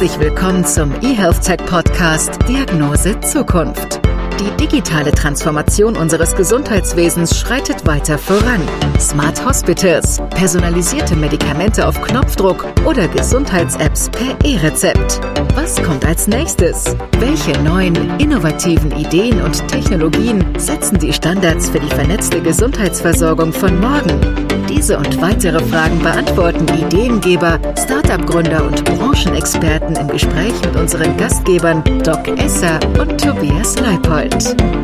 Herzlich willkommen zum eHealth Tech Podcast Diagnose Zukunft. Die digitale Transformation unseres Gesundheitswesens schreitet weiter voran. Smart Hospitals, personalisierte Medikamente auf Knopfdruck oder Gesundheits-Apps per E-Rezept. Was kommt als nächstes? Welche neuen, innovativen Ideen und Technologien setzen die Standards für die vernetzte Gesundheitsversorgung von morgen? Diese und weitere Fragen beantworten Ideengeber, Startup-Gründer und Branchenexperten im Gespräch mit unseren Gastgebern Doc Esser und Tobias Leipold.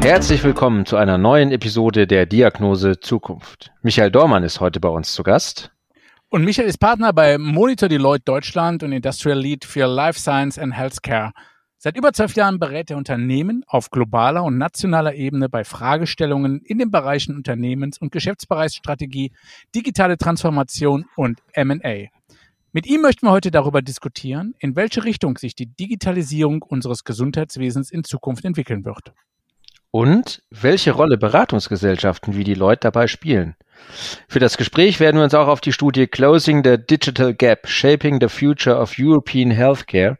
Herzlich willkommen zu einer neuen Episode der Diagnose Zukunft. Michael Dormann ist heute bei uns zu Gast. Und Michael ist Partner bei Monitor Deloitte Deutschland und Industrial Lead für Life Science and Healthcare. Seit über zwölf Jahren berät er Unternehmen auf globaler und nationaler Ebene bei Fragestellungen in den Bereichen Unternehmens- und Geschäftsbereichsstrategie, digitale Transformation und M&A. Mit ihm möchten wir heute darüber diskutieren, in welche Richtung sich die Digitalisierung unseres Gesundheitswesens in Zukunft entwickeln wird. Und welche Rolle Beratungsgesellschaften wie die Leute dabei spielen. Für das Gespräch werden wir uns auch auf die Studie Closing the Digital Gap, Shaping the Future of European Healthcare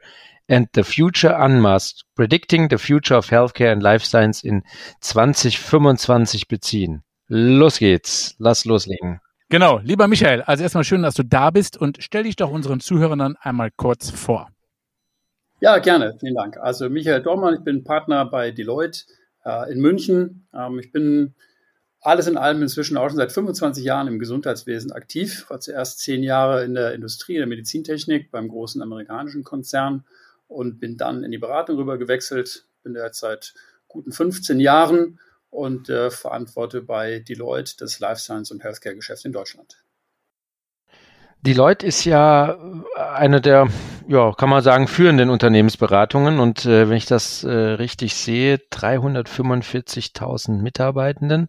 and the Future Unmasked, Predicting the Future of Healthcare and Life Science in 2025 beziehen. Los geht's. Lass loslegen. Genau, lieber Michael, also erstmal schön, dass du da bist und stell dich doch unseren Zuhörern dann einmal kurz vor. Ja, gerne, vielen Dank. Also Michael Dormann, ich bin Partner bei Deloitte äh, in München. Ähm, ich bin alles in allem inzwischen auch schon seit 25 Jahren im Gesundheitswesen aktiv. War zuerst zehn Jahre in der Industrie, in der Medizintechnik beim großen amerikanischen Konzern und bin dann in die Beratung rüber gewechselt. Bin jetzt seit guten 15 Jahren und äh, verantworte bei Deloitte das Life Science und Healthcare Geschäft in Deutschland. Deloitte ist ja eine der, ja, kann man sagen, führenden Unternehmensberatungen und äh, wenn ich das äh, richtig sehe, 345.000 Mitarbeitenden.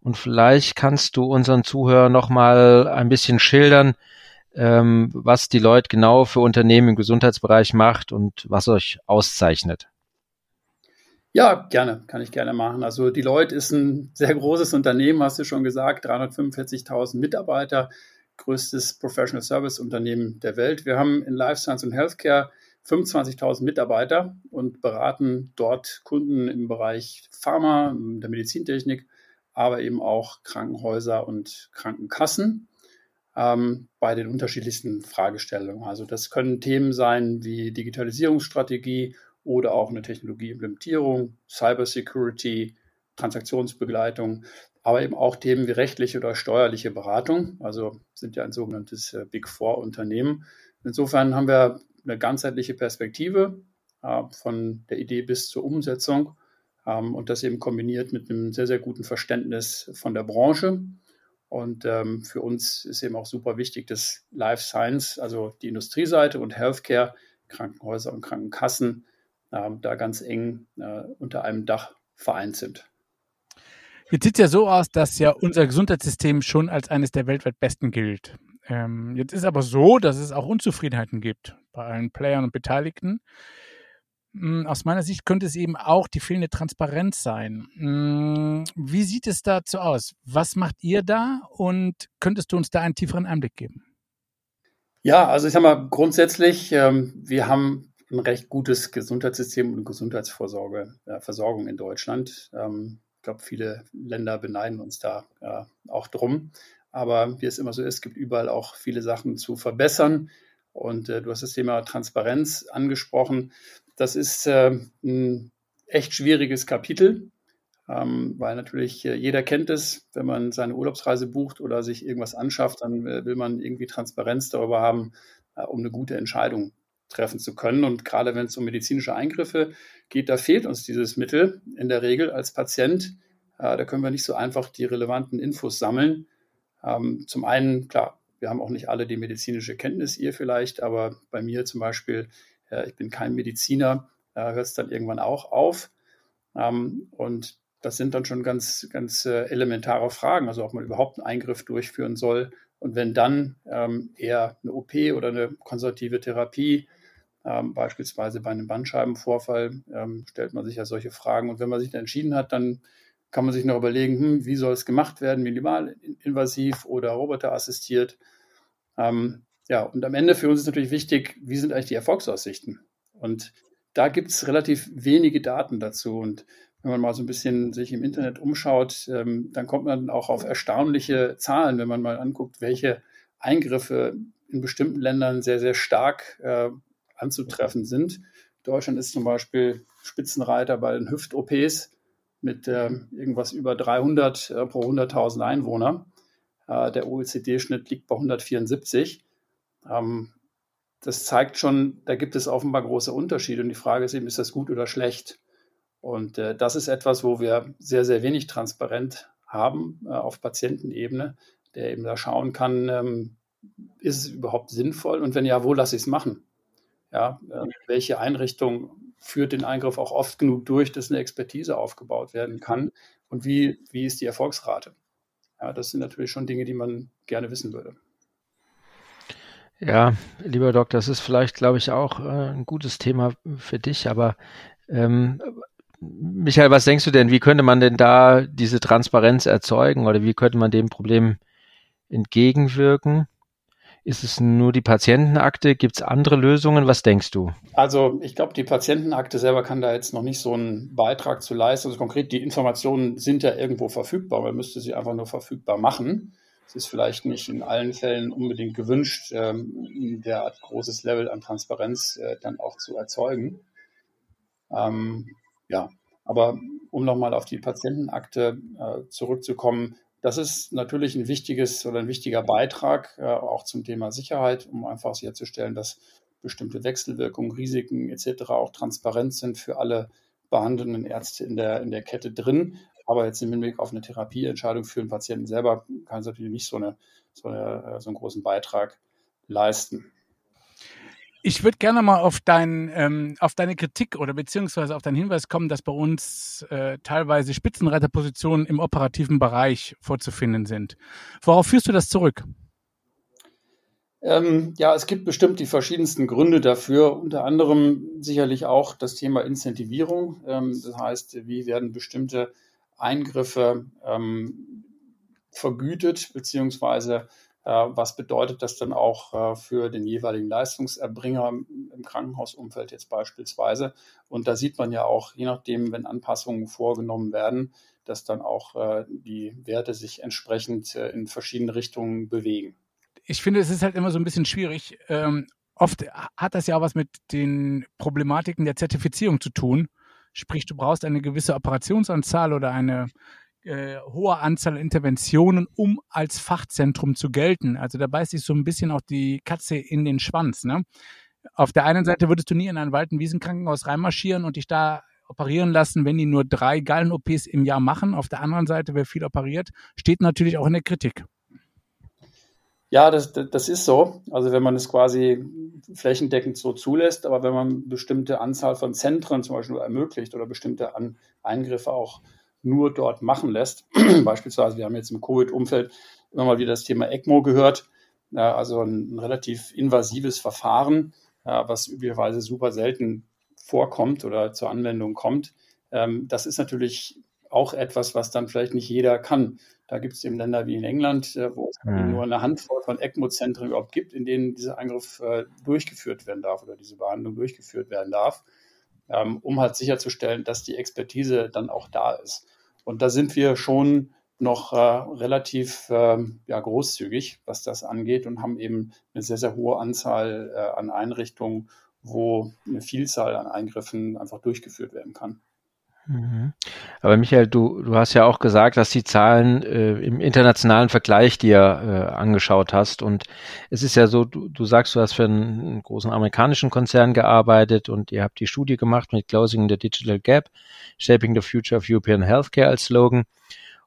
Und vielleicht kannst du unseren Zuhörern noch mal ein bisschen schildern, ähm, was die Leute genau für Unternehmen im Gesundheitsbereich macht und was euch auszeichnet. Ja, gerne, kann ich gerne machen. Also Deloitte ist ein sehr großes Unternehmen, hast du schon gesagt, 345.000 Mitarbeiter, größtes Professional Service Unternehmen der Welt. Wir haben in Life Science und Healthcare 25.000 Mitarbeiter und beraten dort Kunden im Bereich Pharma, der Medizintechnik, aber eben auch Krankenhäuser und Krankenkassen ähm, bei den unterschiedlichsten Fragestellungen. Also das können Themen sein wie Digitalisierungsstrategie oder auch eine Technologieimplementierung, Cybersecurity, Transaktionsbegleitung, aber eben auch Themen wie rechtliche oder steuerliche Beratung. Also sind ja ein sogenanntes äh, Big Four Unternehmen. Insofern haben wir eine ganzheitliche Perspektive äh, von der Idee bis zur Umsetzung ähm, und das eben kombiniert mit einem sehr, sehr guten Verständnis von der Branche und ähm, für uns ist eben auch super wichtig, dass Life Science, also die Industrieseite und Healthcare, Krankenhäuser und Krankenkassen, äh, da ganz eng äh, unter einem Dach vereint sind. Jetzt sieht es ja so aus, dass ja unser Gesundheitssystem schon als eines der weltweit besten gilt. Ähm, jetzt ist aber so, dass es auch Unzufriedenheiten gibt bei allen Playern und Beteiligten. Hm, aus meiner Sicht könnte es eben auch die fehlende Transparenz sein. Hm, wie sieht es dazu aus? Was macht ihr da und könntest du uns da einen tieferen Einblick geben? Ja, also ich sage mal grundsätzlich, ähm, wir haben ein recht gutes Gesundheitssystem und Gesundheitsvorsorge, äh, Versorgung in Deutschland. Ähm, glaube, viele Länder beneiden uns da äh, auch drum. Aber wie es immer so ist, gibt überall auch viele Sachen zu verbessern. Und äh, du hast das Thema Transparenz angesprochen. Das ist äh, ein echt schwieriges Kapitel, ähm, weil natürlich äh, jeder kennt es, wenn man seine Urlaubsreise bucht oder sich irgendwas anschafft, dann äh, will man irgendwie Transparenz darüber haben, äh, um eine gute Entscheidung treffen zu können. Und gerade wenn es um medizinische Eingriffe geht, da fehlt uns dieses Mittel in der Regel als Patient. Äh, da können wir nicht so einfach die relevanten Infos sammeln. Ähm, zum einen, klar, wir haben auch nicht alle die medizinische Kenntnis, ihr vielleicht, aber bei mir zum Beispiel äh, ich bin kein Mediziner, da hört es dann irgendwann auch auf. Ähm, und das sind dann schon ganz, ganz äh, elementare Fragen, also ob man überhaupt einen Eingriff durchführen soll. Und wenn dann ähm, eher eine OP oder eine konservative Therapie, ähm, beispielsweise bei einem Bandscheibenvorfall, stellt man sich ja solche Fragen. Und wenn man sich dann entschieden hat, dann kann man sich noch überlegen, hm, wie soll es gemacht werden, minimalinvasiv oder roboterassistiert. ja, und am Ende für uns ist natürlich wichtig, wie sind eigentlich die Erfolgsaussichten? Und da gibt es relativ wenige Daten dazu. Und wenn man mal so ein bisschen sich im Internet umschaut, ähm, dann kommt man auch auf erstaunliche Zahlen, wenn man mal anguckt, welche Eingriffe in bestimmten Ländern sehr, sehr stark äh, anzutreffen sind. Deutschland ist zum Beispiel Spitzenreiter bei den Hüft-OPs mit äh, irgendwas über 300 äh, pro 100.000 Einwohner. Äh, der OECD-Schnitt liegt bei 174. Ähm, das zeigt schon, da gibt es offenbar große Unterschiede. Und die Frage ist eben, ist das gut oder schlecht? Und äh, das ist etwas, wo wir sehr, sehr wenig transparent haben äh, auf Patientenebene, der eben da schauen kann, ähm, ist es überhaupt sinnvoll? Und wenn ja, wo lasse ich es machen? Ja, äh, welche Einrichtung führt den Eingriff auch oft genug durch, dass eine Expertise aufgebaut werden kann? Und wie, wie ist die Erfolgsrate? Ja, das sind natürlich schon Dinge, die man gerne wissen würde. Ja, lieber Doc, das ist vielleicht, glaube ich, auch äh, ein gutes Thema für dich, aber ähm, Michael, was denkst du denn, wie könnte man denn da diese Transparenz erzeugen oder wie könnte man dem Problem entgegenwirken? Ist es nur die Patientenakte? Gibt es andere Lösungen? Was denkst du? Also ich glaube, die Patientenakte selber kann da jetzt noch nicht so einen Beitrag zu leisten. Also konkret, die Informationen sind ja irgendwo verfügbar. Man müsste sie einfach nur verfügbar machen. Es ist vielleicht nicht in allen Fällen unbedingt gewünscht, ähm, derart großes Level an Transparenz äh, dann auch zu erzeugen. Ähm, ja, aber um nochmal auf die Patientenakte äh, zurückzukommen, das ist natürlich ein wichtiges oder ein wichtiger Beitrag äh, auch zum Thema Sicherheit, um einfach sicherzustellen, dass bestimmte Wechselwirkungen, Risiken etc. auch transparent sind für alle behandelnden Ärzte in der, in der Kette drin. Aber jetzt im Hinblick auf eine Therapieentscheidung für den Patienten selber kann es natürlich nicht so, eine, so, eine, äh, so einen großen Beitrag leisten. Ich würde gerne mal auf, dein, ähm, auf deine Kritik oder beziehungsweise auf deinen Hinweis kommen, dass bei uns äh, teilweise Spitzenreiterpositionen im operativen Bereich vorzufinden sind. Worauf führst du das zurück? Ähm, ja, es gibt bestimmt die verschiedensten Gründe dafür, unter anderem sicherlich auch das Thema Incentivierung. Ähm, das heißt, wie werden bestimmte Eingriffe ähm, vergütet, beziehungsweise was bedeutet das dann auch äh, für den jeweiligen Leistungserbringer im Krankenhausumfeld jetzt beispielsweise. Und da sieht man ja auch, je nachdem, wenn Anpassungen vorgenommen werden, dass dann auch äh, die Werte sich entsprechend in verschiedene Richtungen bewegen. Ich finde, es ist halt immer so ein bisschen schwierig. Ähm, oft hat das ja auch was mit den Problematiken der Zertifizierung zu tun. Sprich, du brauchst eine gewisse Operationsanzahl oder eine äh, hohe Anzahl Interventionen, um als Fachzentrum zu gelten. Also da beißt sich so ein bisschen auch die Katze in den Schwanz. Ne? Auf der einen Seite würdest du nie in ein Wald- und Wiesenkrankenhaus reinmarschieren und dich da operieren lassen, wenn die nur drei Gallen-OPs im Jahr machen. Auf der anderen Seite, wer viel operiert, steht natürlich auch in der Kritik. Ja, das, das ist so. Also wenn man es quasi flächendeckend so zulässt, aber wenn man bestimmte Anzahl von Zentren zum Beispiel ermöglicht oder bestimmte An Eingriffe auch nur dort machen lässt, beispielsweise, wir haben jetzt im Covid-Umfeld immer mal wieder das Thema ECMO gehört, also ein, ein relativ invasives Verfahren, was üblicherweise super selten vorkommt oder zur Anwendung kommt. Ähm, das ist natürlich auch etwas, was dann vielleicht nicht jeder kann. Da gibt es eben Länder wie in England, äh, wo es mhm. nur eine Handvoll von ECMO-Zentren überhaupt gibt, in denen dieser Eingriff äh, durchgeführt werden darf oder diese Behandlung durchgeführt werden darf, ähm, um halt sicherzustellen, dass die Expertise dann auch da ist. Und da sind wir schon noch äh, relativ äh, ja, großzügig, was das angeht und haben eben eine sehr, sehr hohe Anzahl äh, an Einrichtungen, wo eine Vielzahl an Eingriffen einfach durchgeführt werden kann. Mhm. Aber Michael, du, du hast ja auch gesagt, dass die Zahlen äh, im internationalen Vergleich dir äh, angeschaut hast. Und es ist ja so, du, du sagst, du hast für einen, einen, großen amerikanischen Konzern gearbeitet und ihr habt die Studie gemacht mit Closing the Digital Gap, Shaping the Future of European Healthcare als Slogan.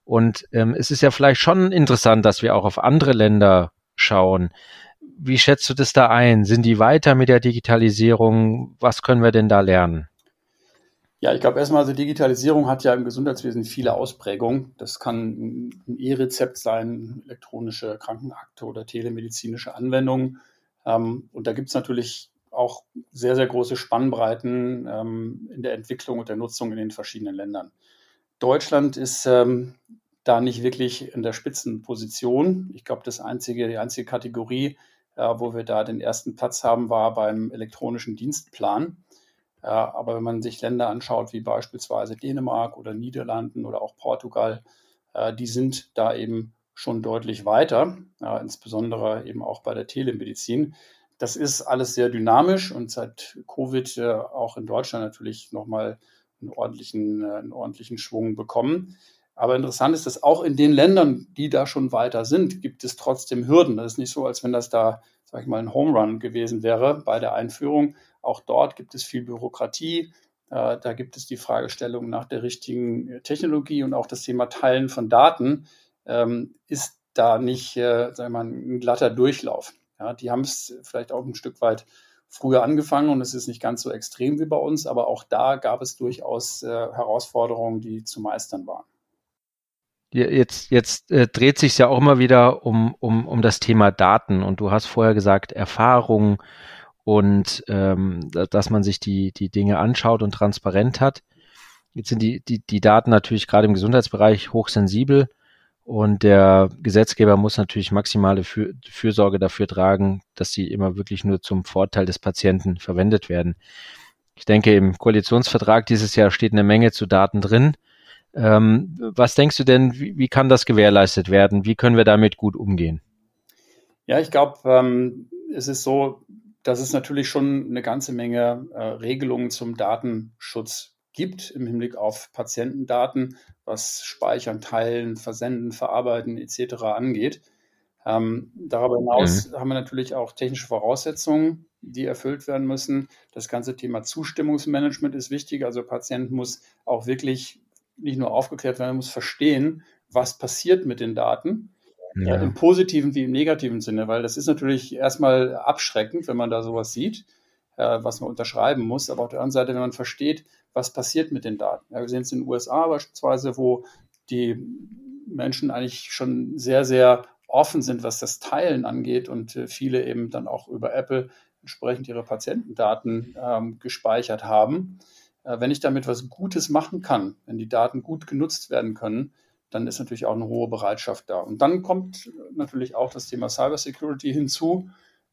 Und ähm, es ist ja vielleicht schon interessant, dass wir auch auf andere Länder schauen. Wie schätzt du das da ein? Sind die weiter mit der Digitalisierung? Was können wir denn da lernen? Ja, ich glaube erstmal, also Digitalisierung hat ja im Gesundheitswesen viele Ausprägungen. Das kann ein E-Rezept sein, elektronische Krankenakte oder telemedizinische Anwendungen. Ähm, und da gibt es natürlich auch sehr, sehr große Spannbreiten ähm, in der Entwicklung und der Nutzung in den verschiedenen Ländern. Deutschland ist ähm, da nicht wirklich in der Spitzenposition. Ich glaube, das einzige, die einzige Kategorie, wo wir da den ersten Platz haben, war beim elektronischen Dienstplan. Aber wenn man sich Länder anschaut, wie beispielsweise Dänemark oder Niederlanden oder auch Portugal, die sind da eben schon deutlich weiter, insbesondere eben auch bei der Telemedizin. Das ist alles sehr dynamisch und seit Covid äh, auch in Deutschland natürlich nochmal einen ordentlichen, äh, einen ordentlichen Schwung bekommen. Aber interessant ist, dass auch in den Ländern, die da schon weiter sind, gibt es trotzdem Hürden. Das ist nicht so, als wenn das da, sag ich mal, ein Home Run gewesen wäre bei der Einführung. Auch dort gibt es viel Bürokratie. Äh, da gibt es die Fragestellung nach der richtigen Technologie und auch das Thema Teilen von Daten ähm, ist da nicht, äh, sagen wir mal, ein glatter Durchlauf. Die haben es vielleicht auch ein Stück weit früher angefangen und es ist nicht ganz so extrem wie bei uns, aber auch da gab es durchaus äh, Herausforderungen, die zu meistern waren. Jetzt, jetzt äh, dreht sich ja auch immer wieder um, um, um das Thema Daten und du hast vorher gesagt, Erfahrung und ähm, dass man sich die, die Dinge anschaut und transparent hat. Jetzt sind die, die, die Daten natürlich gerade im Gesundheitsbereich hochsensibel. Und der Gesetzgeber muss natürlich maximale Für Fürsorge dafür tragen, dass sie immer wirklich nur zum Vorteil des Patienten verwendet werden. Ich denke, im Koalitionsvertrag dieses Jahr steht eine Menge zu Daten drin. Ähm, was denkst du denn, wie, wie, kann das gewährleistet werden? Wie können wir damit gut umgehen? Ja, ich glaube, ähm, es ist so, dass es natürlich schon eine ganze Menge äh, Regelungen zum Datenschutz gibt im Hinblick auf Patientendaten, was Speichern, Teilen, Versenden, Verarbeiten etc. angeht. Ähm, darüber hinaus mhm. haben wir natürlich auch technische Voraussetzungen, die erfüllt werden müssen. Das ganze Thema Zustimmungsmanagement ist wichtig. Also Patient muss auch wirklich nicht nur aufgeklärt werden, er muss verstehen, was passiert mit den Daten. Ja. Im positiven wie im negativen Sinne, weil das ist natürlich erstmal abschreckend, wenn man da sowas sieht, äh, was man unterschreiben muss. Aber auf der anderen Seite, wenn man versteht, was passiert mit den Daten. Ja, wir sehen es in den USA beispielsweise, wo die Menschen eigentlich schon sehr, sehr offen sind, was das Teilen angeht und äh, viele eben dann auch über Apple entsprechend ihre Patientendaten ähm, gespeichert haben. Äh, wenn ich damit was Gutes machen kann, wenn die Daten gut genutzt werden können, dann ist natürlich auch eine hohe Bereitschaft da. Und dann kommt natürlich auch das Thema Cybersecurity hinzu.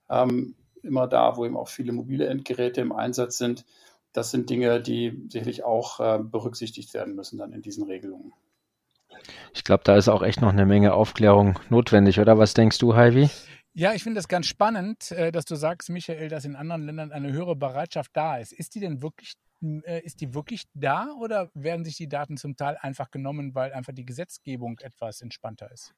Ähm, immer da, wo eben auch viele mobile Endgeräte im Einsatz sind, das sind Dinge, die sicherlich auch äh, berücksichtigt werden müssen dann in diesen Regelungen. Ich glaube, da ist auch echt noch eine Menge Aufklärung notwendig, oder was denkst du, Heidi? Ja, ich finde das ganz spannend, äh, dass du sagst, Michael, dass in anderen Ländern eine höhere Bereitschaft da ist. Ist die denn wirklich, ist die wirklich da oder werden sich die Daten zum Teil einfach genommen, weil einfach die Gesetzgebung etwas entspannter ist?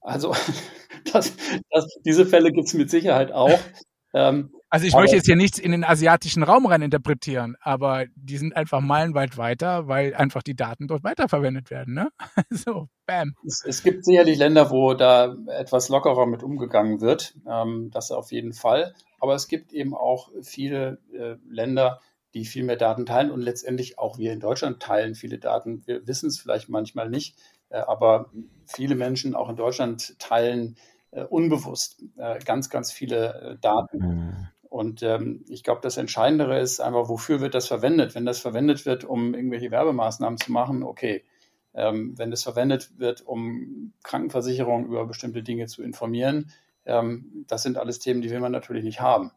Also das, das, diese Fälle gibt es mit Sicherheit auch. Ähm, also ich möchte jetzt hier nichts in den asiatischen Raum rein interpretieren, aber die sind einfach meilenweit weiter, weil einfach die Daten dort weiterverwendet werden. Ne? so, bam. Es, es, gibt sicherlich Länder, wo da etwas lockerer mit umgegangen wird. Ähm, das auf jeden Fall. Aber es gibt eben auch viele äh, Länder, die viel mehr Daten teilen und letztendlich auch wir in Deutschland teilen viele Daten. Wir wissen es vielleicht manchmal nicht, äh, aber viele Menschen auch in Deutschland teilen äh, unbewusst äh, ganz, ganz viele Daten. Mhm. Und ähm, ich glaube, das Entscheidendere ist einfach, wofür wird das verwendet? Wenn das verwendet wird, um irgendwelche Werbemaßnahmen zu machen, okay. Ähm, wenn das verwendet wird, um Krankenversicherungen über bestimmte Dinge zu informieren, ähm, das sind alles Themen, die will man natürlich nicht haben.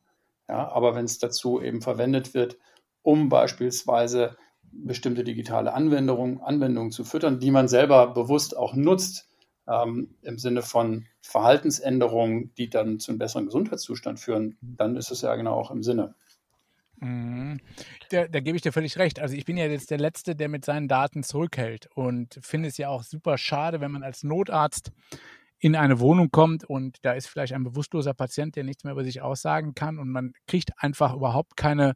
Ja, aber wenn es dazu eben verwendet wird, um beispielsweise bestimmte digitale Anwendungen, Anwendungen zu füttern, die man selber bewusst auch nutzt, ähm, im Sinne von Verhaltensänderungen, die dann zu einem besseren Gesundheitszustand führen, dann ist es ja genau auch im Sinne. Mhm. Da, da, gebe ich dir völlig recht. Also ich bin ja jetzt der Letzte, der mit seinen Daten zurückhält und finde es ja auch super schade, wenn man als Notarzt in eine Wohnung kommt und da ist vielleicht ein bewusstloser Patient, der nichts mehr über sich aussagen kann und man kriegt einfach überhaupt keine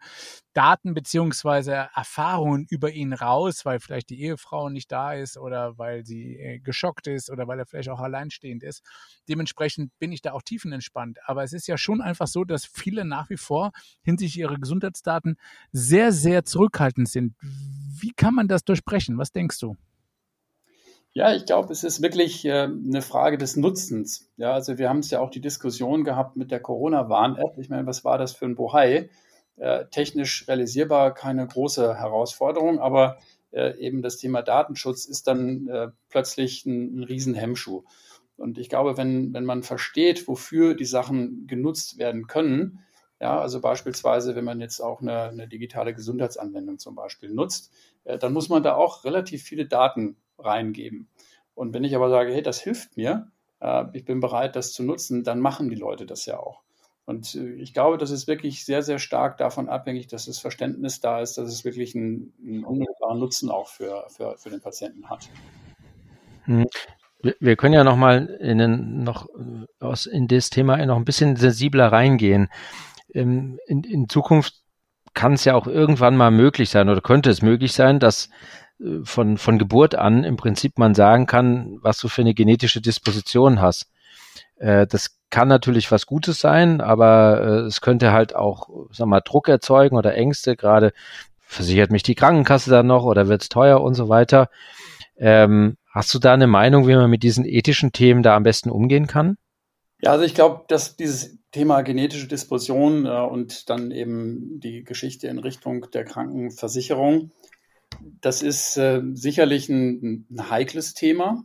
Daten beziehungsweise Erfahrungen über ihn raus, weil vielleicht die Ehefrau nicht da ist oder weil sie äh, geschockt ist oder weil er vielleicht auch alleinstehend ist. Dementsprechend bin ich da auch tiefenentspannt. Aber es ist ja schon einfach so, dass viele nach wie vor hinsichtlich ihrer Gesundheitsdaten sehr, sehr zurückhaltend sind. Wie kann man das durchbrechen? Was denkst du? Ja, ich glaube, es ist wirklich äh, eine Frage des Nutzens. Ja, also wir haben es ja auch die Diskussion gehabt mit der Corona-Warn-App. Ich meine, was war das für ein Bohai? Äh, technisch realisierbar keine große Herausforderung, aber äh, eben das Thema Datenschutz ist dann äh, plötzlich ein, ein Riesenhemmschuh. Und ich glaube, wenn, wenn man versteht, wofür die Sachen genutzt werden können, ja, also beispielsweise, wenn man jetzt auch eine, eine digitale Gesundheitsanwendung zum Beispiel nutzt, äh, dann muss man da auch relativ viele Daten reingeben. Und wenn ich aber sage, hey, das hilft mir, äh, ich bin bereit, das zu nutzen, dann machen die Leute das ja auch. Und äh, ich glaube, das ist wirklich sehr, sehr stark davon abhängig, dass das Verständnis da ist, dass es wirklich einen, einen unmittelbaren Nutzen auch für, für, für den Patienten hat. Hm. Wir, können ja noch mal in, noch aus, in das Thema noch ein bisschen sensibler reingehen. In, in, in Zukunft kann es ja auch irgendwann mal möglich sein oder könnte es möglich sein, dass äh, von, von Geburt an im Prinzip man sagen kann, was du für eine genetische Disposition hast. Äh, das kann natürlich was Gutes sein, aber äh, es könnte halt auch, sag mal, Druck erzeugen oder Ängste, gerade versichert mich die Krankenkasse dann noch oder wird es teuer und so weiter. Ähm, hast du da eine Meinung, wie man mit diesen ethischen Themen da am besten umgehen kann? Ja, also ich glaube, dass dieses Thema genetische Disposition äh, und dann eben die Geschichte in Richtung der Krankenversicherung, das ist äh, sicherlich ein, ein, heikles Thema,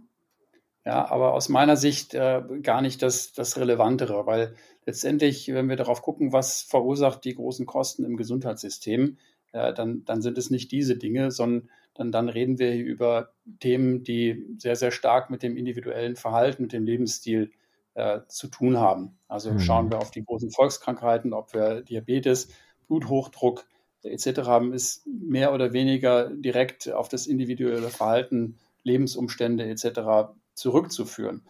ja, aber aus meiner Sicht äh, gar nicht das, das Relevantere, weil letztendlich, wenn wir darauf gucken, was verursacht die großen Kosten im Gesundheitssystem, äh, dann, dann sind es nicht diese Dinge, sondern dann, dann reden wir über Themen, die sehr, sehr stark mit dem individuellen Verhalten, mit dem Lebensstil äh, zu tun haben. Also mhm. schauen wir auf die großen Volkskrankheiten, ob wir Diabetes, Bluthochdruck etc. haben, ist mehr oder weniger direkt auf das individuelle Verhalten, Lebensumstände etc. zurückzuführen.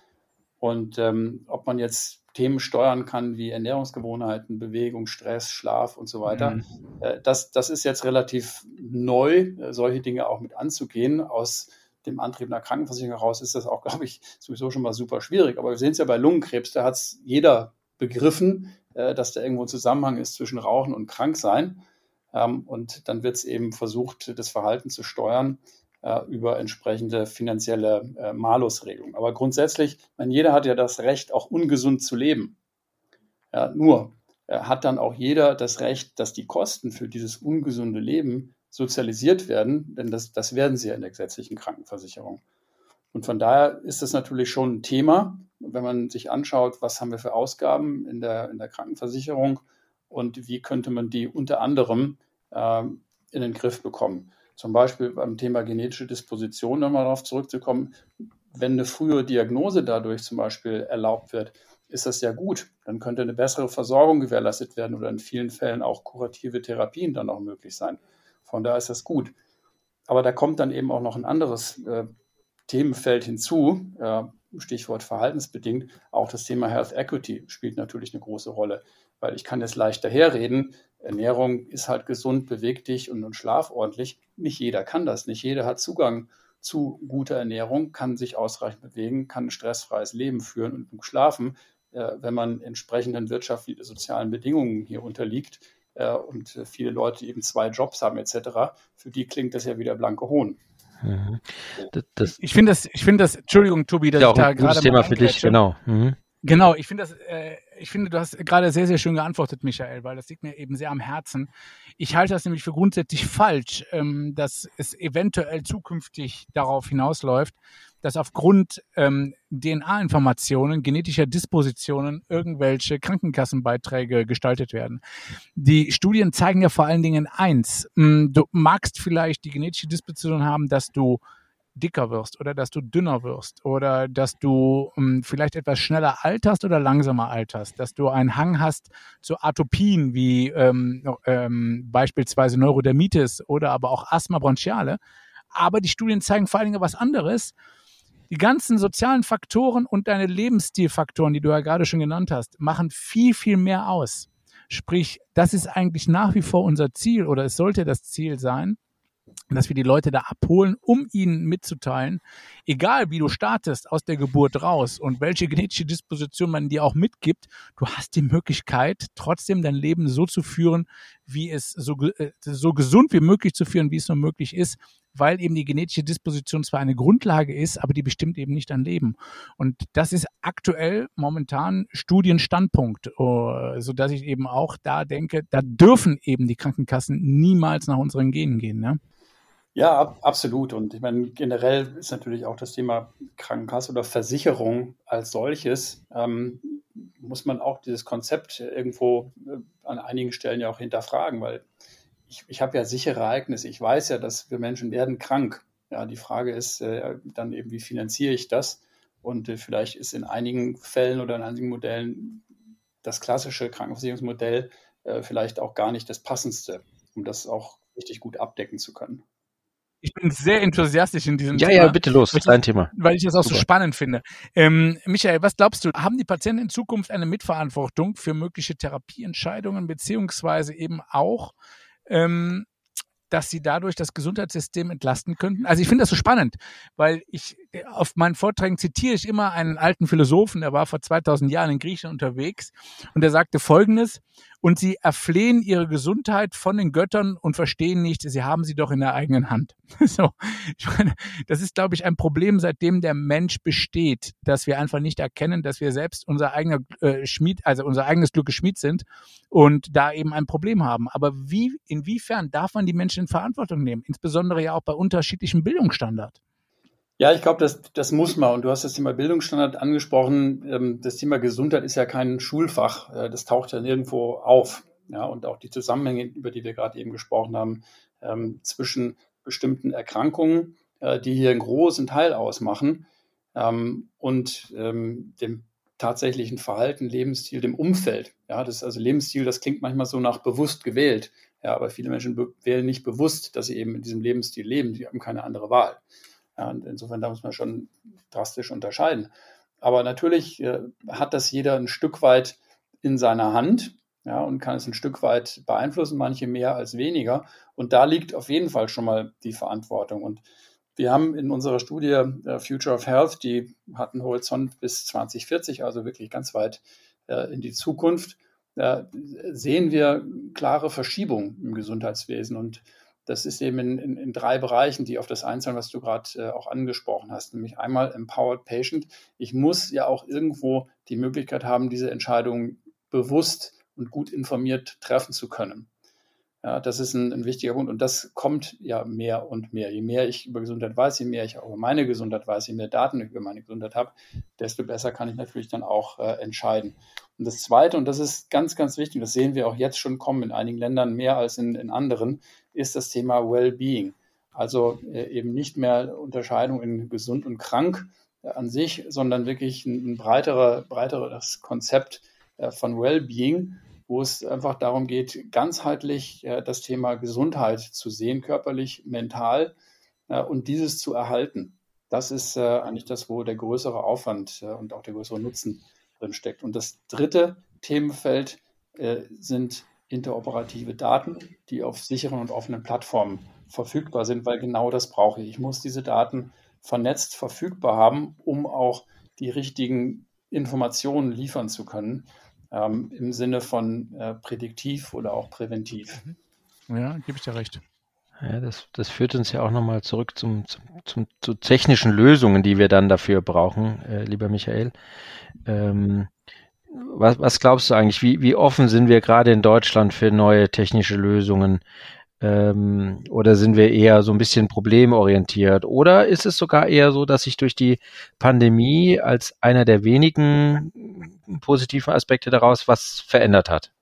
Und ähm, ob man jetzt Themen steuern kann wie Ernährungsgewohnheiten, Bewegung, Stress, Schlaf und so weiter, mhm. äh, das, das ist jetzt relativ neu, äh, solche Dinge auch mit anzugehen. Aus dem Antrieb einer Krankenversicherung heraus ist das auch, glaube ich, sowieso schon mal super schwierig. Aber wir sehen es ja bei Lungenkrebs, da hat es jeder begriffen, äh, dass da irgendwo ein Zusammenhang ist zwischen Rauchen und Kranksein. Ähm, und dann wird es eben versucht, das Verhalten zu steuern äh, über entsprechende finanzielle äh, Malusregelungen. Aber grundsätzlich, meine, jeder hat ja das Recht, auch ungesund zu leben. Ja, nur äh, hat dann auch jeder das Recht, dass die Kosten für dieses ungesunde Leben sozialisiert werden, denn das, das werden sie ja in der gesetzlichen Krankenversicherung. Und von daher ist das natürlich schon ein Thema, wenn man sich anschaut, was haben wir für Ausgaben in der, in der Krankenversicherung und wie könnte man die unter anderem äh, in den Griff bekommen. Zum Beispiel beim Thema genetische Disposition, nochmal darauf zurückzukommen, wenn eine frühe Diagnose dadurch zum Beispiel erlaubt wird, ist das ja gut. Dann könnte eine bessere Versorgung gewährleistet werden oder in vielen Fällen auch kurative Therapien dann auch möglich sein. Von daher ist das gut. Aber da kommt dann eben auch noch ein anderes äh, Themenfeld hinzu, äh, Stichwort verhaltensbedingt. Auch das Thema Health Equity spielt natürlich eine große Rolle, weil ich kann jetzt leicht daherreden, Ernährung ist halt gesund, beweg dich und, und schlaf ordentlich. Nicht jeder kann das, nicht jeder hat Zugang zu guter Ernährung, kann sich ausreichend bewegen, kann ein stressfreies Leben führen und schlafen, äh, wenn man entsprechenden wirtschaftlichen, sozialen Bedingungen hier unterliegt äh, und viele Leute eben zwei Jobs haben etc., für die klingt das ja wieder blanke Hohn. Mhm. Das, das ich finde das, ich finde das, Entschuldigung, Tobi, dass ja, ich da gerade. Thema für dich, genau. Mhm. Genau, ich finde das, äh, ich finde, du hast gerade sehr, sehr schön geantwortet, Michael, weil das liegt mir eben sehr am Herzen. Ich halte das nämlich für grundsätzlich falsch, ähm, dass es eventuell zukünftig darauf hinausläuft, dass aufgrund ähm, DNA-Informationen, genetischer Dispositionen irgendwelche Krankenkassenbeiträge gestaltet werden. Die Studien zeigen ja vor allen Dingen eins. Hm, du magst vielleicht die genetische Disposition haben, dass du dicker wirst oder dass du dünner wirst oder dass du ähm, vielleicht etwas schneller alterst oder langsamer alterst, dass du einen Hang hast zu Atopien wie ähm, ähm, beispielsweise Neurodermitis oder aber auch Asthma bronchiale. Aber die Studien zeigen vor allen Dingen was anderes die ganzen sozialen Faktoren und deine Lebensstilfaktoren, die du ja gerade schon genannt hast, machen viel, viel mehr aus. Sprich, das ist eigentlich nach wie vor unser Ziel oder es sollte das Ziel sein, dass wir die Leute da abholen, um ihnen mitzuteilen, egal wie du startest aus der Geburt raus und welche genetische Disposition man dir auch mitgibt, du hast die Möglichkeit, trotzdem dein Leben so zu führen, wie es so, äh, so gesund wie möglich zu führen, wie es nur möglich ist, weil eben die genetische Disposition zwar eine Grundlage ist, aber die bestimmt eben nicht dein Leben. Und das ist aktuell momentan Studienstandpunkt, oh, so dass ich eben auch da denke, da dürfen eben die Krankenkassen niemals nach unseren Genen gehen. Ne? Ja, ab, absolut. Und ich meine, generell ist natürlich auch das Thema Krankenkasse oder Versicherung als solches, ähm, muss man auch dieses Konzept irgendwo äh, an einigen Stellen ja auch hinterfragen, weil ich, ich habe ja sichere Ereignisse. Ich weiß ja, dass wir Menschen werden krank. Ja, die Frage ist äh, dann eben, wie finanziere ich das? Und äh, vielleicht ist in einigen Fällen oder in einigen Modellen das klassische Krankenversicherungsmodell äh, vielleicht auch gar nicht das passendste, um das auch richtig gut abdecken zu können ich bin sehr enthusiastisch in diesem ja, Thema. Ja, ja, bitte los, dein Thema. Weil ich das auch Super. so spannend finde. Ähm, Michael, was glaubst du, haben die Patienten in Zukunft eine Mitverantwortung für mögliche Therapieentscheidungen, beziehungsweise eben auch ähm, dass sie dadurch das Gesundheitssystem entlasten könnten? Also ich finde das so spannend, weil ich auf meinen Vorträgen zitiere ich immer einen alten Philosophen, der war vor 2000 Jahren in Griechenland unterwegs und der sagte Folgendes, und sie erflehen ihre Gesundheit von den Göttern und verstehen nicht, sie haben sie doch in der eigenen Hand. so, ich meine, das ist, glaube ich, ein Problem, seitdem der Mensch besteht, dass wir einfach nicht erkennen, dass wir selbst unser eigener äh, Schmied, also unser eigenes Glück geschmied sind und da eben ein Problem haben. Aber wie, inwiefern darf man die Menschen in Verantwortung nehmen, insbesondere ja auch bei unterschiedlichem Bildungsstandard? Ja, ich glaube, das, das muss man. Und du hast das Thema Bildungsstandard angesprochen. Ähm, das Thema Gesundheit ist ja kein Schulfach. Äh, das taucht ja nirgendwo auf. Ja, und auch die Zusammenhänge, über die wir gerade eben gesprochen haben, ähm, zwischen bestimmten Erkrankungen, äh, die hier einen großen Teil ausmachen, ähm, und dem tatsächlichen Verhalten, Lebensstil, dem Umfeld. Ja, das also Lebensstil, das klingt manchmal so nach bewusst gewählt. Ja, aber viele Menschen wählen nicht bewusst, dass sie eben in diesem Lebensstil leben. Sie haben keine andere Wahl. Ja, und insofern da muss man schon drastisch unterscheiden. Aber natürlich äh, hat das jeder ein Stück weit in seiner Hand ja, und kann es ein Stück weit beeinflussen, manche mehr als weniger. Und da liegt auf jeden Fall schon mal die Verantwortung. Und wir haben in unserer Studie äh, Future of Health, die hat einen Horizont bis 2040, also wirklich ganz weit äh, in die Zukunft, äh, sehen wir klare Verschiebungen im Gesundheitswesen. Und das ist eben in, in, in drei Bereichen, die auf das einzahlen, was du gerade äh, auch angesprochen hast. Nämlich einmal Empowered Patient. Ich muss ja auch irgendwo die Möglichkeit haben, diese Entscheidung bewusst und gut informiert treffen zu können. Ja, das ist ein, ein, wichtiger Punkt und das kommt ja mehr und mehr. Je mehr ich über Gesundheit weiß, je mehr ich auch über meine Gesundheit weiß, je mehr Daten ich über meine Gesundheit habe, desto besser kann ich natürlich dann auch äh, entscheiden. Und das Zweite, und das ist ganz, ganz wichtig, das sehen wir auch jetzt schon kommen in einigen Ländern mehr als in, in anderen, ist das Thema Well-Being. Also äh, eben nicht mehr Unterscheidung in gesund und krank äh, an sich, sondern wirklich ein, ein breiterer, breiteres Konzept äh, von Well-Being wo es einfach darum geht, ganzheitlich äh, das Thema Gesundheit zu sehen, körperlich, mental äh, und dieses zu erhalten. Das ist äh, eigentlich das, wo der größere Aufwand und auch der größere Nutzen drin steckt. Und das dritte Themenfeld äh, sind interoperative Daten, die auf sicheren und offenen Plattformen verfügbar sind, weil genau das brauche ich. Ich muss diese Daten vernetzt verfügbar haben, um auch die richtigen Informationen liefern zu können ähm, im Sinne von äh, prädiktiv oder auch präventiv. Mhm. Ja, gebe ich dir recht. Ja, das, das führt uns ja auch nochmal zurück zum, zum, zum, zu technischen Lösungen, die wir dann dafür brauchen, äh, lieber Michael. Ähm, was, was glaubst du eigentlich, wie, wie offen sind wir gerade in Deutschland für neue technische Lösungen? Ähm, oder sind wir eher so ein bisschen problemorientiert? Oder ist es sogar eher so, dass sich durch die Pandemie als einer der wenigen positiven Aspekte daraus was verändert hat?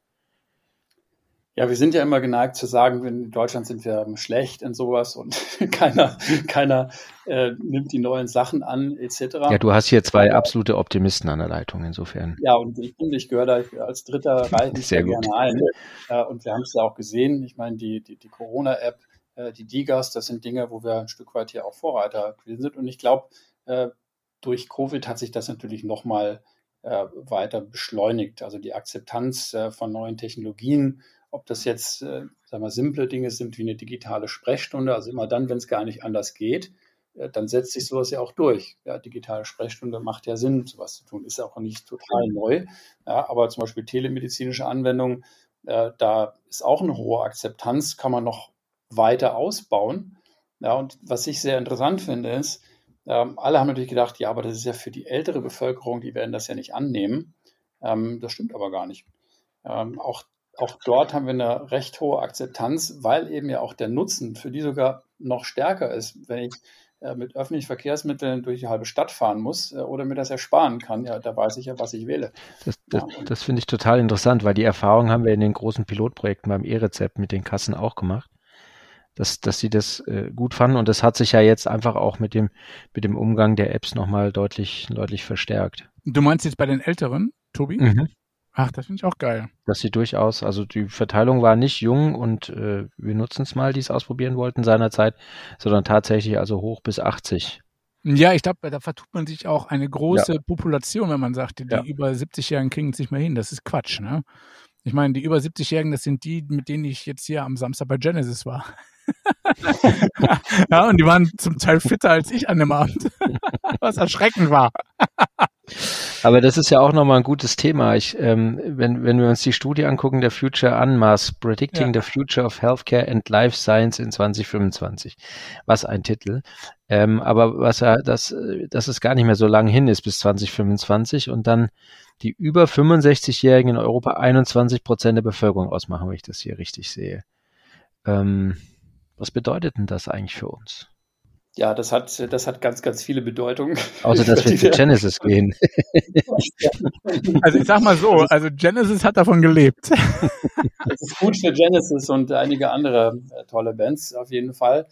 Ja, wir sind ja immer geneigt zu sagen, in Deutschland sind wir schlecht in sowas und keiner, keiner äh, nimmt die neuen Sachen an, etc. Ja, du hast hier zwei absolute Optimisten an der Leitung, insofern. Ja, und ich finde, ich gehöre da als dritter Reihe sehr gerne ein. Äh, und wir haben es ja auch gesehen. Ich meine, die, die, die Corona-App, äh, die Digas, das sind Dinge, wo wir ein Stück weit hier auch Vorreiter sind. Und ich glaube, äh, durch Covid hat sich das natürlich nochmal äh, weiter beschleunigt. Also die Akzeptanz äh, von neuen Technologien, ob das jetzt äh, sagen wir, simple Dinge sind wie eine digitale Sprechstunde, also immer dann, wenn es gar nicht anders geht, äh, dann setzt sich sowas ja auch durch. Ja, digitale Sprechstunde macht ja Sinn, sowas zu tun. Ist ja auch nicht total neu. Ja, aber zum Beispiel telemedizinische Anwendungen, äh, da ist auch eine hohe Akzeptanz, kann man noch weiter ausbauen. Ja, und was ich sehr interessant finde, ist, ähm, alle haben natürlich gedacht, ja, aber das ist ja für die ältere Bevölkerung, die werden das ja nicht annehmen. Ähm, das stimmt aber gar nicht. Ähm, auch auch dort haben wir eine recht hohe Akzeptanz, weil eben ja auch der Nutzen für die sogar noch stärker ist. Wenn ich äh, mit öffentlichen Verkehrsmitteln durch die halbe Stadt fahren muss äh, oder mir das ersparen kann, ja, da weiß ich ja, was ich wähle. Das, das, ja. das finde ich total interessant, weil die Erfahrung haben wir in den großen Pilotprojekten beim E-Rezept mit den Kassen auch gemacht dass, dass sie das äh, gut fanden. Und das hat sich ja jetzt einfach auch mit dem, mit dem Umgang der Apps nochmal deutlich, deutlich verstärkt. Du meinst jetzt bei den Älteren, Tobi? Mhm. Ach, das finde ich auch geil. Dass sie durchaus, also die Verteilung war nicht jung und äh, wir nutzen es mal, die es ausprobieren wollten seinerzeit, sondern tatsächlich also hoch bis 80. Ja, ich glaube, da vertut man sich auch eine große ja. Population, wenn man sagt, die ja. über 70-Jährigen kriegen es nicht mehr hin. Das ist Quatsch, ne? Ich meine, die über 70-Jährigen, das sind die, mit denen ich jetzt hier am Samstag bei Genesis war. ja, und die waren zum Teil fitter als ich an dem Abend, was erschreckend war. Aber das ist ja auch nochmal ein gutes Thema. Ich, ähm, wenn, wenn wir uns die Studie angucken, der Future Unmass, Predicting ja. the Future of Healthcare and Life Science in 2025. Was ein Titel. Ähm, aber was ja, dass, dass es gar nicht mehr so lang hin ist bis 2025 und dann die über 65-Jährigen in Europa 21 Prozent der Bevölkerung ausmachen, wenn ich das hier richtig sehe. Ähm, was bedeutet denn das eigentlich für uns? Ja, das hat, das hat ganz, ganz viele Bedeutungen. Außer, dass wir zu Genesis gehen. Also ich sag mal so, also Genesis hat davon gelebt. Das ist gut für Genesis und einige andere äh, tolle Bands auf jeden Fall.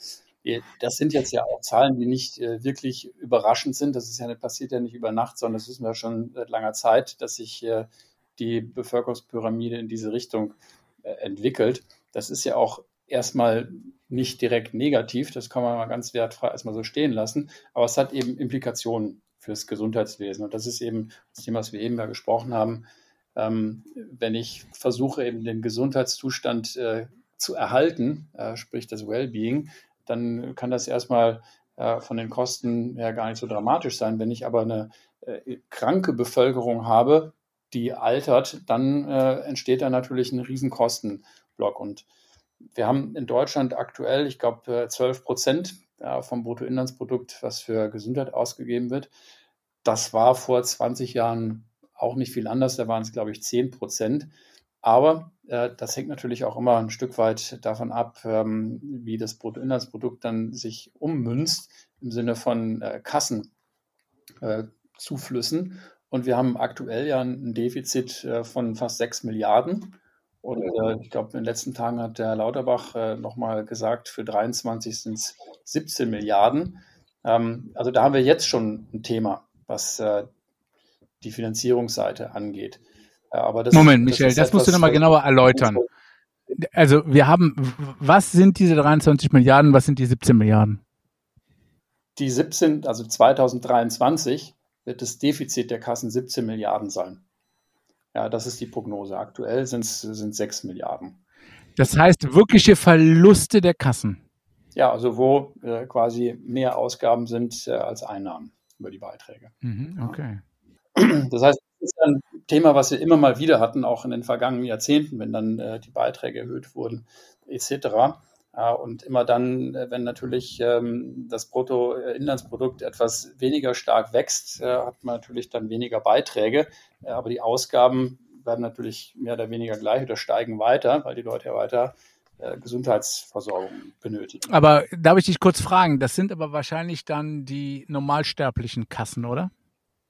Das sind jetzt ja auch Zahlen, die nicht äh, wirklich überraschend sind. Das ist ja, passiert ja nicht über Nacht, sondern das wissen wir schon seit langer Zeit, dass sich äh, die Bevölkerungspyramide in diese Richtung entwickelt. Das ist ja auch erstmal nicht direkt negativ, das kann man mal ganz wertfrei erstmal so stehen lassen, aber es hat eben Implikationen fürs Gesundheitswesen. Und das ist eben das Thema, was wir eben ja gesprochen haben. Ähm, wenn ich versuche, eben den Gesundheitszustand äh, zu erhalten, äh, sprich das Wellbeing, dann kann das erstmal äh, von den Kosten her gar nicht so dramatisch sein. Wenn ich aber eine äh, kranke Bevölkerung habe, die altert, dann äh, entsteht da natürlich ein Riesenkostenblock. Und wir haben in Deutschland aktuell, ich glaube, 12 Prozent vom Bruttoinlandsprodukt, was für Gesundheit ausgegeben wird. Das war vor 20 Jahren auch nicht viel anders. Da waren es, glaube ich, 10 Prozent. Aber äh, das hängt natürlich auch immer ein Stück weit davon ab, ähm, wie das Bruttoinlandsprodukt dann sich ummünzt im Sinne von äh, Kassenzuflüssen. Äh, Und wir haben aktuell ja ein Defizit äh, von fast 6 Milliarden. Und äh, ich glaube, in den letzten Tagen hat der Lauterbach äh, nochmal gesagt, für 23 sind es 17 Milliarden. Ähm, also da haben wir jetzt schon ein Thema, was äh, die Finanzierungsseite angeht. Äh, aber das, Moment, das Michael, das musst du nochmal genauer erläutern. Also wir haben, was sind diese 23 Milliarden, was sind die 17 Milliarden? Die 17, also 2023 wird das Defizit der Kassen 17 Milliarden sein. Ja, das ist die Prognose. Aktuell sind es 6 Milliarden. Das heißt wirkliche Verluste der Kassen. Ja, also wo äh, quasi mehr Ausgaben sind äh, als Einnahmen über die Beiträge. Mhm, okay. Das heißt, das ist ein Thema, was wir immer mal wieder hatten, auch in den vergangenen Jahrzehnten, wenn dann äh, die Beiträge erhöht wurden, etc. Und immer dann, äh, wenn natürlich ähm, das Bruttoinlandsprodukt etwas weniger stark wächst, äh, hat man natürlich dann weniger Beiträge. Äh, aber die Ausgaben werden natürlich mehr oder weniger gleich oder steigen weiter, weil die Leute ja weiter äh, Gesundheitsversorgung benötigen. Aber darf ich dich kurz fragen? Das sind aber wahrscheinlich dann die normalsterblichen Kassen, oder?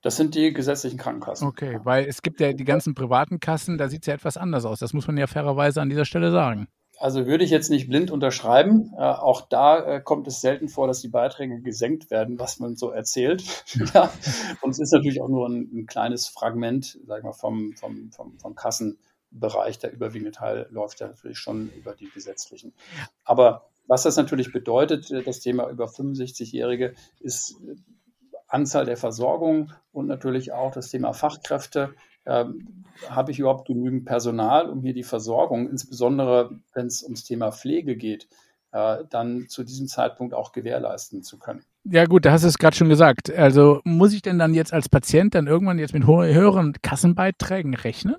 Das sind die gesetzlichen Krankenkassen. Okay, weil es gibt ja die ganzen privaten Kassen, da sieht es ja etwas anders aus. Das muss man ja fairerweise an dieser Stelle sagen. Also würde ich jetzt nicht blind unterschreiben. Äh, auch da äh, kommt es selten vor, dass die Beiträge gesenkt werden, was man so erzählt. ja. Und es ist natürlich auch nur ein, ein kleines Fragment, sag ich mal, vom, vom, vom, vom Kassenbereich. Der überwiegende Teil läuft ja natürlich schon über die gesetzlichen. Aber was das natürlich bedeutet, äh, das Thema über 65-Jährige, ist äh, Anzahl der Versorgung und natürlich auch das Thema Fachkräfte ähm, habe ich überhaupt genügend Personal, um hier die Versorgung, insbesondere wenn es ums Thema Pflege geht, äh, dann zu diesem Zeitpunkt auch gewährleisten zu können. Ja gut, da hast du es gerade schon gesagt. Also muss ich denn dann jetzt als Patient dann irgendwann jetzt mit höheren Kassenbeiträgen rechnen?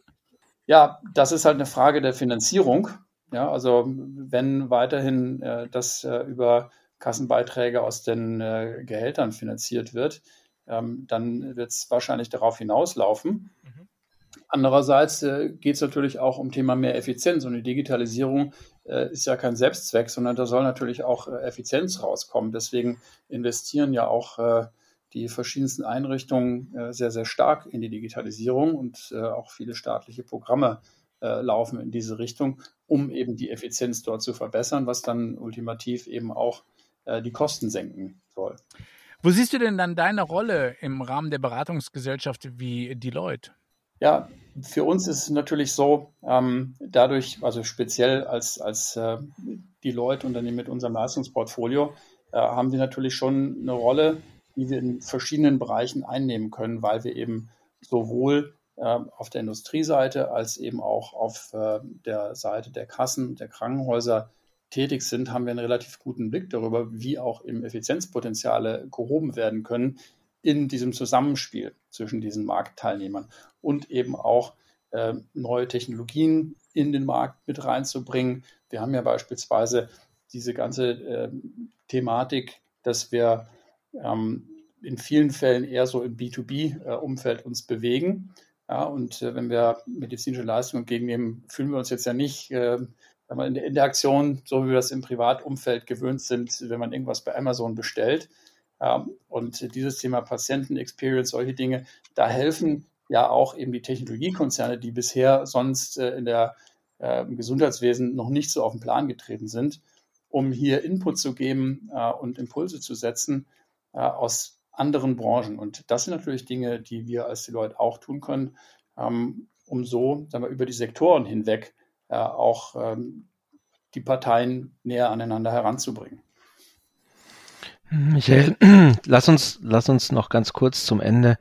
Ja, das ist halt eine Frage der Finanzierung. Ja, also wenn weiterhin äh, das äh, über Kassenbeiträge aus den äh, Gehältern finanziert wird, ähm, dann wird es wahrscheinlich darauf hinauslaufen. Mhm. Andererseits äh, geht es natürlich auch um Thema mehr Effizienz und die Digitalisierung äh, ist ja kein Selbstzweck, sondern da soll natürlich auch äh, Effizienz rauskommen. Deswegen investieren ja auch äh, die verschiedensten Einrichtungen äh, sehr, sehr stark in die Digitalisierung und äh, auch viele staatliche Programme laufen in diese Richtung, um eben die Effizienz dort zu verbessern, was dann ultimativ eben auch die Kosten senken soll. Wo siehst du denn dann deine Rolle im Rahmen der Beratungsgesellschaft wie Deloitte? Ja, für uns ist es natürlich so, ähm, dadurch, also speziell als, als äh, die Leute Unternehmen mit unserem Leistungsportfolio, äh, haben wir natürlich schon eine Rolle, die wir in verschiedenen Bereichen einnehmen können, weil wir eben sowohl äh, auf der Industrieseite als eben auch auf äh, der Seite der Kassen, der Krankenhäuser tätig sind, haben wir einen relativ guten Blick darüber, wie auch im Effizienzpotenziale gehoben werden können, in diesem Zusammenspiel zwischen diesen Marktteilnehmern und eben auch äh, neue Technologien in den Markt mit reinzubringen. Wir haben ja beispielsweise diese ganze äh, Thematik, dass wir ähm, in vielen Fällen eher so im B2B-Umfeld äh, uns bewegen. Ja, und äh, wenn wir medizinische Leistungen entgegennehmen, fühlen wir uns jetzt ja nicht äh, in der Interaktion, so wie wir das im Privatumfeld gewöhnt sind, wenn man irgendwas bei Amazon bestellt, ähm, und dieses Thema Patienten-Experience, solche Dinge, da helfen ja auch eben die Technologiekonzerne, die bisher sonst äh, in der, äh, im Gesundheitswesen noch nicht so auf den Plan getreten sind, um hier Input zu geben äh, und Impulse zu setzen aus anderen Branchen. Und das sind natürlich Dinge, die wir als Deloitte auch tun können, ähm, um so sagen wir, über die Sektoren hinweg auch ähm, die Parteien näher aneinander heranzubringen. Michael, lass uns, lass uns noch ganz kurz zum Ende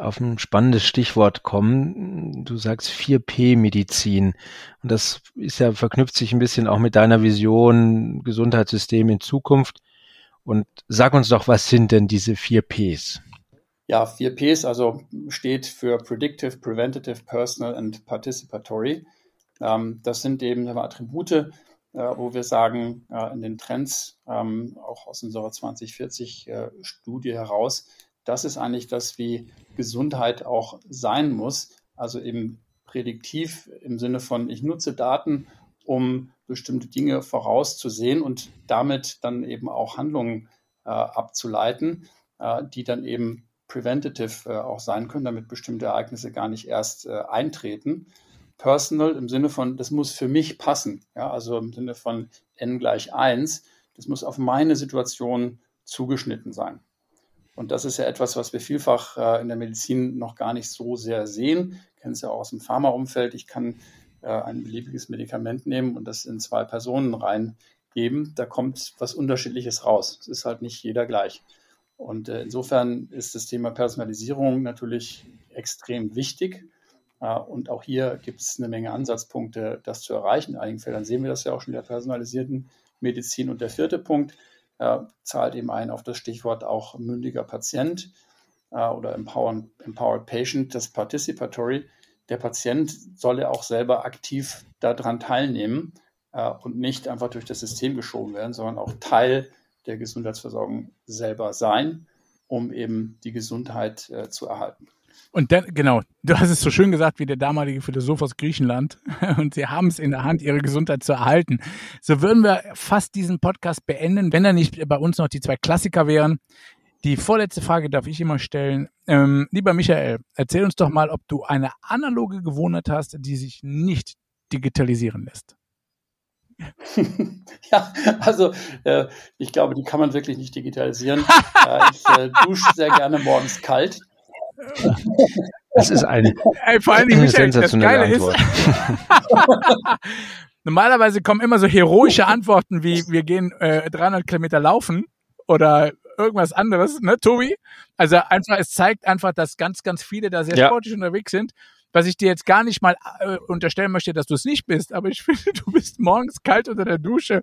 auf ein spannendes Stichwort kommen. Du sagst 4P-Medizin. Und das ist ja, verknüpft sich ein bisschen auch mit deiner Vision Gesundheitssystem in Zukunft. Und sag uns doch, was sind denn diese 4Ps? Ja, 4Ps, also steht für Predictive, Preventative, Personal and Participatory. Ähm, das sind eben Attribute, äh, wo wir sagen, äh, in den Trends, ähm, auch aus unserer 2040-Studie äh, heraus, das ist eigentlich das, wie Gesundheit auch sein muss. Also eben prädiktiv im Sinne von, ich nutze Daten, um bestimmte Dinge vorauszusehen und damit dann eben auch Handlungen äh, abzuleiten, äh, die dann eben preventative äh, auch sein können, damit bestimmte Ereignisse gar nicht erst eintreten personal im Sinne von, das muss für mich passen. Ja, also im Sinne von n gleich 1. Das muss auf meine Situation zugeschnitten sein. Und das ist ja etwas, was wir vielfach äh, in der Medizin noch gar nicht so sehr sehen. Kennen es ja auch aus dem Pharmaumfeld. Ich kann äh, ein beliebiges Medikament nehmen und das in zwei Personen reingeben. Da kommt was Unterschiedliches raus. Es ist halt nicht jeder gleich. Und äh, insofern ist das Thema Personalisierung natürlich extrem wichtig. Äh, und auch hier gibt es eine Menge Ansatzpunkte, das zu erreichen. In einigen Fällen sehen wir das ja auch schon in der personalisierten Medizin. Und der vierte Punkt zahlt eben ein auf das Stichwort auch mündiger Patient äh, oder empowered, empowered Patient, das Participatory. Der Patient soll ja auch selber aktiv daran teilnehmen äh, und nicht einfach durch das System geschoben werden, sondern auch Teil der Gesundheitsversorgung selber sein, um eben die Gesundheit äh, zu erhalten. Und dann, genau, du hast es so schön gesagt wie der damalige Philosoph aus Griechenland. Und sie haben es in der Hand, ihre Gesundheit zu erhalten. So würden wir fast diesen Podcast beenden, wenn da nicht bei uns noch die zwei Klassiker wären. Die vorletzte Frage darf ich immer stellen. Ähm, lieber Michael, erzähl uns doch mal, ob du eine analoge Gewohnheit hast, die sich nicht digitalisieren lässt. ja, also äh, ich glaube, die kann man wirklich nicht digitalisieren. äh, ich äh, dusche sehr gerne morgens kalt. Das ist eine, Ey, vor allem, Michael, sensationelle Antwort. Normalerweise kommen immer so heroische Antworten wie wir gehen äh, 300 Kilometer laufen oder irgendwas anderes, ne, Tobi? Also einfach, es zeigt einfach, dass ganz, ganz viele da sehr ja. sportlich unterwegs sind. Was ich dir jetzt gar nicht mal äh, unterstellen möchte, dass du es nicht bist, aber ich finde, du bist morgens kalt unter der Dusche.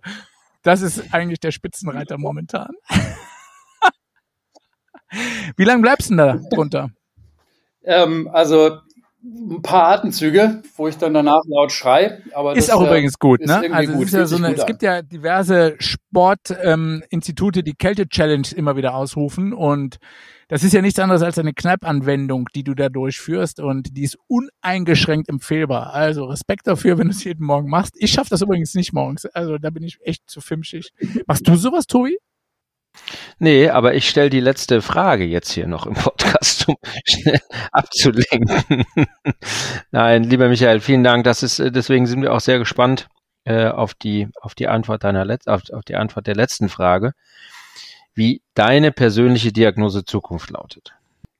Das ist eigentlich der Spitzenreiter momentan. Wie lange bleibst du denn da drunter? Ähm, also ein paar Atemzüge, wo ich dann danach laut schrei. Aber ist das, auch äh, übrigens gut, ne? Also gut, ja so eine, gut es an. gibt ja diverse Sportinstitute, die Kälte-Challenge immer wieder ausrufen und das ist ja nichts anderes als eine Kneipp-Anwendung, die du da durchführst und die ist uneingeschränkt empfehlbar. Also Respekt dafür, wenn du es jeden Morgen machst. Ich schaffe das übrigens nicht morgens. Also da bin ich echt zu fimschig. Machst du sowas, Tobi? Nee, aber ich stelle die letzte Frage jetzt hier noch im Podcast, um schnell abzulenken. Nein, lieber Michael, vielen Dank. Das ist, äh, deswegen sind wir auch sehr gespannt äh, auf die, auf die Antwort deiner Letz auf, auf die Antwort der letzten Frage, wie deine persönliche Diagnose Zukunft lautet.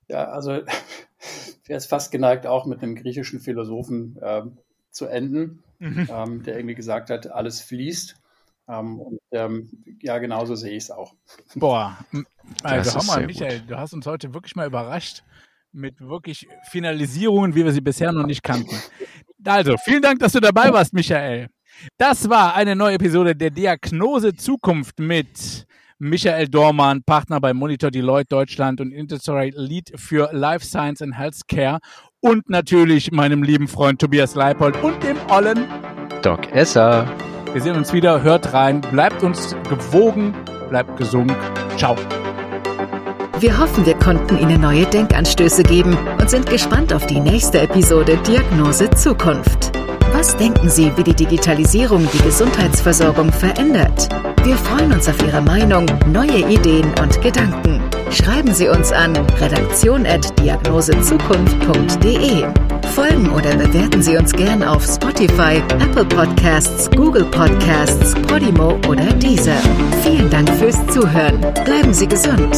Ja, also wäre es fast geneigt, auch mit einem griechischen Philosophen ähm, zu enden, ähm, der irgendwie gesagt hat, alles fließt. Ähm, und ähm, ja, genauso sehe ich es auch. Boah, also sehr Michael, du hast uns heute wirklich mal überrascht mit wirklich Finalisierungen, wie wir sie bisher noch nicht kannten. Also, vielen Dank, dass du dabei warst, Michael. Das war eine neue Episode der Diagnose Zukunft mit Michael Dormann, Partner bei Monitor Deloitte Deutschland und Interstory Lead für Life Science and Healthcare und natürlich meinem lieben Freund Tobias Leipold und dem Ollen Doc Esser. Wir sehen uns wieder, hört rein, bleibt uns gewogen, bleibt gesund. Ciao. Wir hoffen, wir konnten Ihnen neue Denkanstöße geben und sind gespannt auf die nächste Episode Diagnose Zukunft. Was denken Sie, wie die Digitalisierung die Gesundheitsversorgung verändert? Wir freuen uns auf Ihre Meinung, neue Ideen und Gedanken. Schreiben Sie uns an redaktion.diagnosezukunft.de. Folgen oder bewerten Sie uns gern auf Spotify, Apple Podcasts, Google Podcasts, Podimo oder Deezer. Vielen Dank fürs Zuhören. Bleiben Sie gesund.